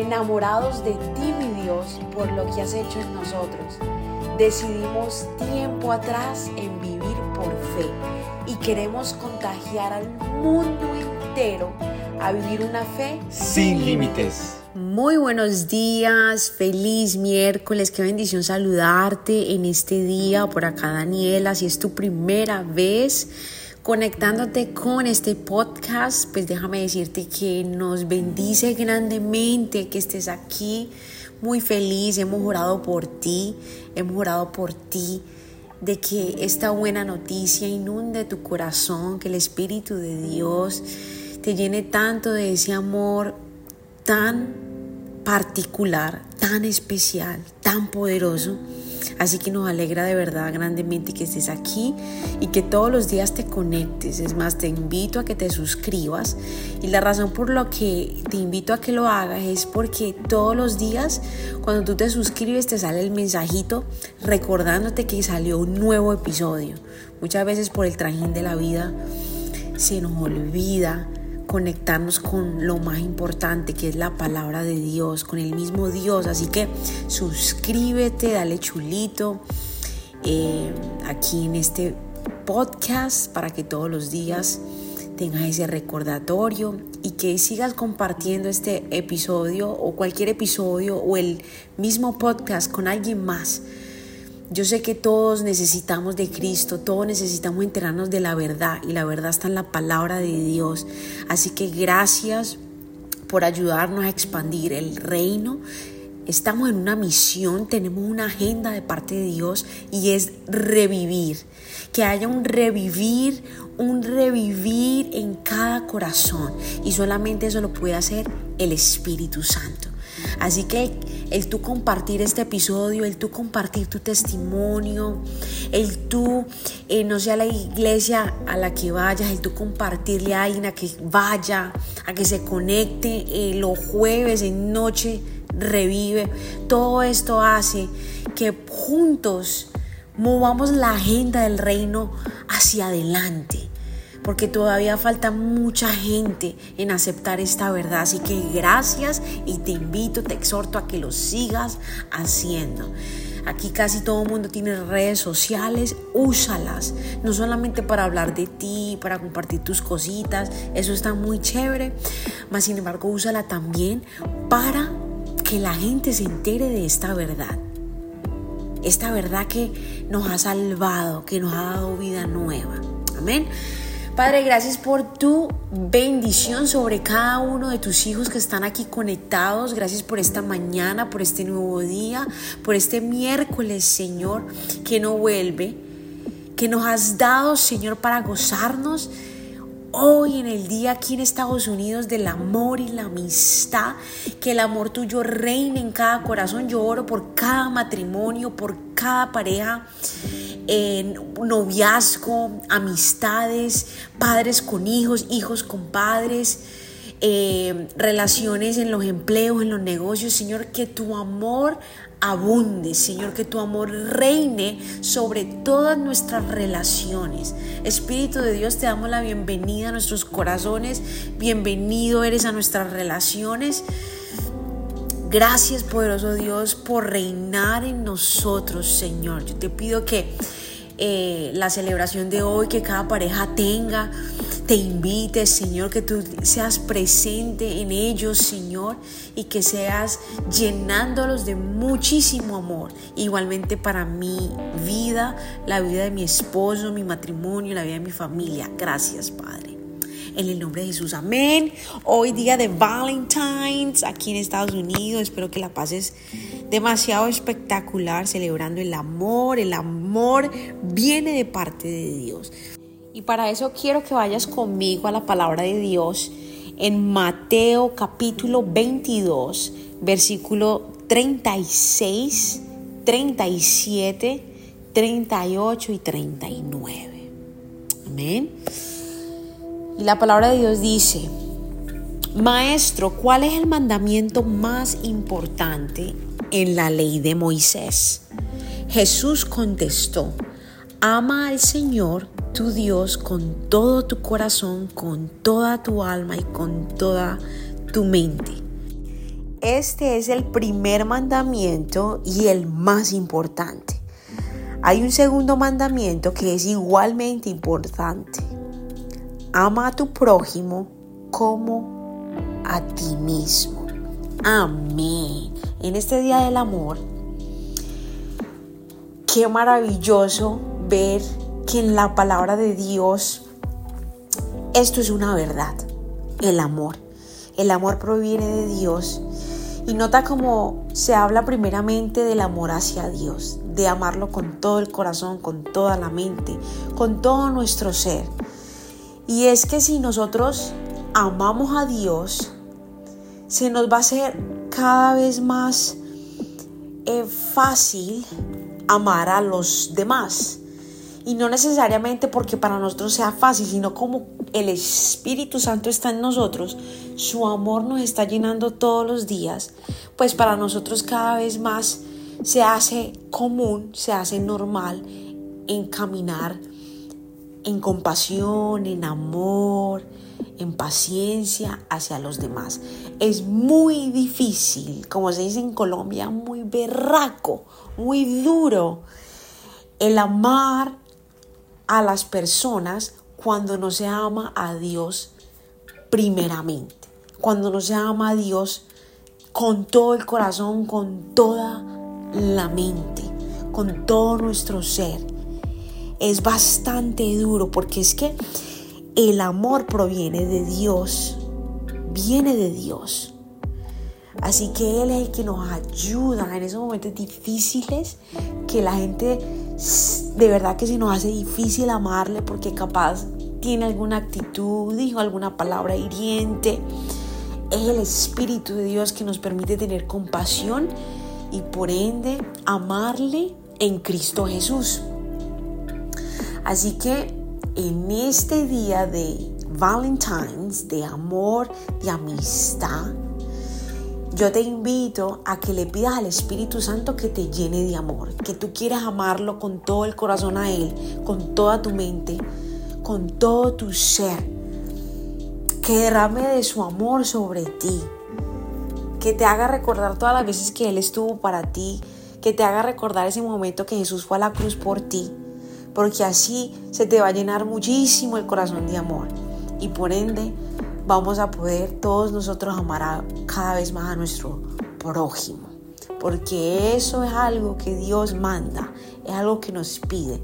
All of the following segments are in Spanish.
enamorados de ti, mi Dios, por lo que has hecho en nosotros. Decidimos tiempo atrás en vivir por fe y queremos contagiar al mundo entero a vivir una fe sin límites. Muy buenos días, feliz miércoles, qué bendición saludarte en este día. Por acá Daniela, si es tu primera vez conectándote con este podcast, pues déjame decirte que nos bendice grandemente que estés aquí. Muy feliz, hemos orado por ti, hemos orado por ti de que esta buena noticia inunde tu corazón, que el Espíritu de Dios te llene tanto de ese amor tan particular, tan especial, tan poderoso Así que nos alegra de verdad grandemente que estés aquí y que todos los días te conectes. Es más, te invito a que te suscribas. Y la razón por la que te invito a que lo hagas es porque todos los días cuando tú te suscribes te sale el mensajito recordándote que salió un nuevo episodio. Muchas veces por el trajín de la vida se nos olvida conectarnos con lo más importante que es la palabra de Dios, con el mismo Dios. Así que suscríbete, dale chulito eh, aquí en este podcast para que todos los días tengas ese recordatorio y que sigas compartiendo este episodio o cualquier episodio o el mismo podcast con alguien más yo sé que todos necesitamos de Cristo, todos necesitamos enterarnos de la verdad y la verdad está en la palabra de Dios. Así que gracias por ayudarnos a expandir el reino. Estamos en una misión, tenemos una agenda de parte de Dios y es revivir. Que haya un revivir, un revivir en cada corazón. Y solamente eso lo puede hacer el Espíritu Santo. Así que el tú compartir este episodio, el tú compartir tu testimonio, el tú, eh, no sé, a la iglesia a la que vayas, el tú compartirle a alguien a que vaya, a que se conecte eh, los jueves en noche, revive. Todo esto hace que juntos movamos la agenda del reino hacia adelante porque todavía falta mucha gente en aceptar esta verdad. Así que gracias y te invito, te exhorto a que lo sigas haciendo. Aquí casi todo el mundo tiene redes sociales, úsalas, no solamente para hablar de ti, para compartir tus cositas, eso está muy chévere, mas sin embargo úsala también para que la gente se entere de esta verdad. Esta verdad que nos ha salvado, que nos ha dado vida nueva. Amén. Padre, gracias por tu bendición sobre cada uno de tus hijos que están aquí conectados. Gracias por esta mañana, por este nuevo día, por este miércoles, Señor, que no vuelve, que nos has dado, Señor, para gozarnos hoy en el día aquí en Estados Unidos del amor y la amistad, que el amor tuyo reine en cada corazón. Yo oro por cada matrimonio, por cada pareja en noviazgo, amistades, padres con hijos, hijos con padres, eh, relaciones en los empleos, en los negocios. Señor, que tu amor abunde, Señor, que tu amor reine sobre todas nuestras relaciones. Espíritu de Dios, te damos la bienvenida a nuestros corazones, bienvenido eres a nuestras relaciones. Gracias, poderoso Dios, por reinar en nosotros, Señor. Yo te pido que eh, la celebración de hoy, que cada pareja tenga, te invite, Señor, que tú seas presente en ellos, Señor, y que seas llenándolos de muchísimo amor. Igualmente para mi vida, la vida de mi esposo, mi matrimonio, la vida de mi familia. Gracias, Padre en el nombre de Jesús. Amén. Hoy día de Valentine's aquí en Estados Unidos. Espero que la pases demasiado espectacular celebrando el amor. El amor viene de parte de Dios. Y para eso quiero que vayas conmigo a la palabra de Dios en Mateo capítulo 22, versículo 36, 37, 38 y 39. Amén. Y la palabra de Dios dice, Maestro, ¿cuál es el mandamiento más importante en la ley de Moisés? Jesús contestó, ama al Señor tu Dios con todo tu corazón, con toda tu alma y con toda tu mente. este es el primer mandamiento y el más importante. Hay un segundo mandamiento que es igualmente importante. Ama a tu prójimo como a ti mismo. Amén. En este día del amor, qué maravilloso ver que en la palabra de Dios esto es una verdad, el amor. El amor proviene de Dios y nota cómo se habla primeramente del amor hacia Dios, de amarlo con todo el corazón, con toda la mente, con todo nuestro ser. Y es que si nosotros amamos a Dios, se nos va a hacer cada vez más eh, fácil amar a los demás. Y no necesariamente porque para nosotros sea fácil, sino como el Espíritu Santo está en nosotros, su amor nos está llenando todos los días, pues para nosotros cada vez más se hace común, se hace normal en caminar en compasión, en amor, en paciencia hacia los demás. Es muy difícil, como se dice en Colombia, muy berraco, muy duro el amar a las personas cuando no se ama a Dios primeramente, cuando no se ama a Dios con todo el corazón, con toda la mente, con todo nuestro ser. Es bastante duro porque es que el amor proviene de Dios, viene de Dios. Así que Él es el que nos ayuda en esos momentos difíciles que la gente de verdad que se nos hace difícil amarle porque capaz tiene alguna actitud, dijo alguna palabra hiriente. Es el Espíritu de Dios que nos permite tener compasión y por ende amarle en Cristo Jesús. Así que en este día de Valentine's, de amor, de amistad, yo te invito a que le pidas al Espíritu Santo que te llene de amor, que tú quieras amarlo con todo el corazón a Él, con toda tu mente, con todo tu ser, que derrame de su amor sobre ti, que te haga recordar todas las veces que Él estuvo para ti, que te haga recordar ese momento que Jesús fue a la cruz por ti, porque así se te va a llenar muchísimo el corazón de amor y por ende vamos a poder todos nosotros amar cada vez más a nuestro prójimo. Porque eso es algo que Dios manda, es algo que nos pide,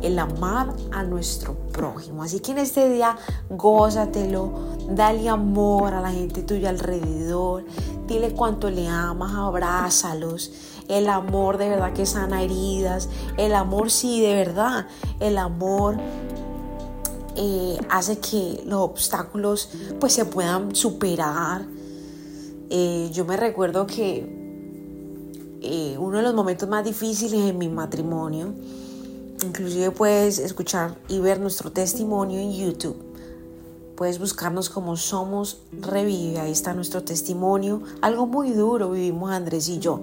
el amar a nuestro prójimo. Así que en este día, gózatelo, dale amor a la gente tuya alrededor, dile cuánto le amas, abrázalos. El amor de verdad que sana heridas, el amor sí, de verdad, el amor eh, hace que los obstáculos pues se puedan superar. Eh, yo me recuerdo que eh, uno de los momentos más difíciles en mi matrimonio, inclusive puedes escuchar y ver nuestro testimonio en YouTube. Puedes buscarnos como Somos Revive, ahí está nuestro testimonio. Algo muy duro vivimos Andrés y yo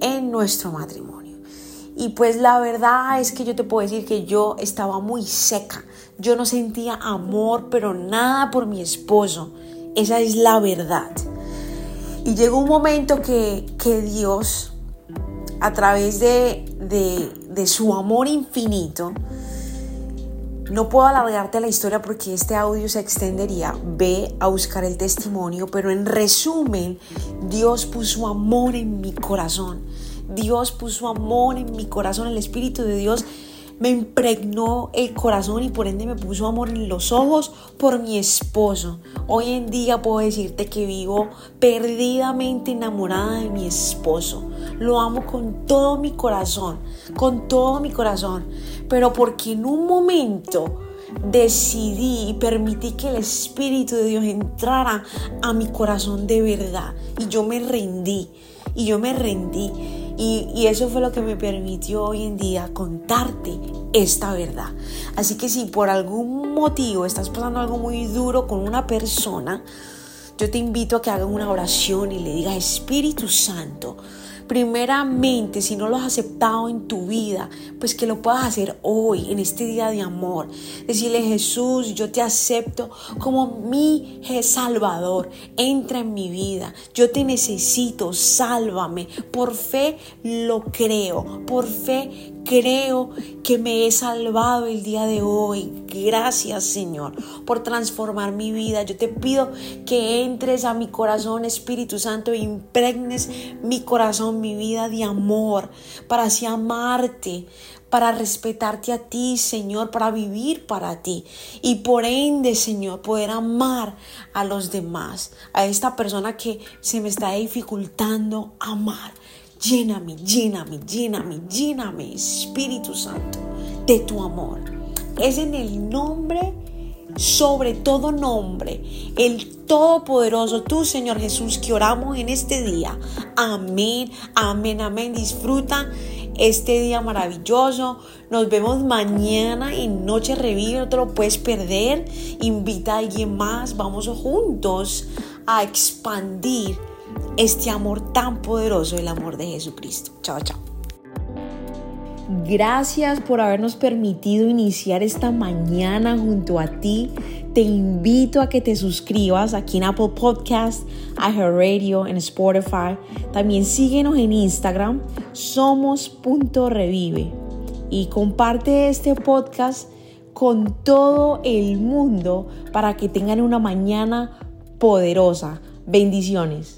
en nuestro matrimonio. Y pues la verdad es que yo te puedo decir que yo estaba muy seca. Yo no sentía amor, pero nada por mi esposo. Esa es la verdad. Y llegó un momento que, Dios, a través de, de, de su amor infinito, no puedo alargarte la historia porque este audio se extendería. Ve a buscar el testimonio, pero en resumen, Dios puso amor en mi corazón. Dios puso amor en mi corazón, el Espíritu de Dios me impregnó el corazón y por ende me puso amor en los ojos por mi esposo. Hoy en día puedo decirte que vivo perdidamente enamorada de mi esposo. Lo amo con todo mi corazón, con todo mi corazón. Pero porque en un momento decidí y permití que el Espíritu de Dios entrara a mi corazón de verdad. Y yo me rendí, y yo me rendí. Y, eso fue lo que me permitió hoy en día contarte esta verdad. Así que si por algún motivo estás pasando algo muy duro con una persona, yo te invito a que hagas una oración y le digas, Espíritu Santo, primeramente, si no lo has aceptado en tu vida, pues que lo puedas hacer hoy, en este día de amor. Decirle, Jesús, yo te acepto como mi Salvador. Entra en mi vida. Yo te necesito. Sálvame. Por fe lo creo. Por fe creo que me he salvado el día de hoy. Gracias Señor por transformar mi vida. Yo te pido que entres a mi corazón, Espíritu Santo, e impregnes mi corazón, mi vida de amor, para así amarte, para respetarte a ti, Señor, para vivir para ti y por ende, Señor, poder amar a los demás, a esta persona que se me está dificultando amar. Lléname, lléname, lléname, lléname, Espíritu Santo, de tu amor. Es en el nombre, sobre todo nombre, el Todopoderoso, tú Señor Jesús, que oramos en este día. Amén, amén, amén. Disfruta este día maravilloso. Nos vemos mañana en Noche Revive, no te lo puedes perder. Invita a alguien más, vamos juntos a expandir este amor tan poderoso, el amor de Jesucristo. Chao, chao. Gracias por habernos permitido iniciar esta mañana junto a ti. Te invito a que te suscribas aquí en Apple Podcast, Radio, en Spotify. También síguenos en Instagram, somos.revive. Y comparte este podcast con todo el mundo para que tengan una mañana poderosa. Bendiciones.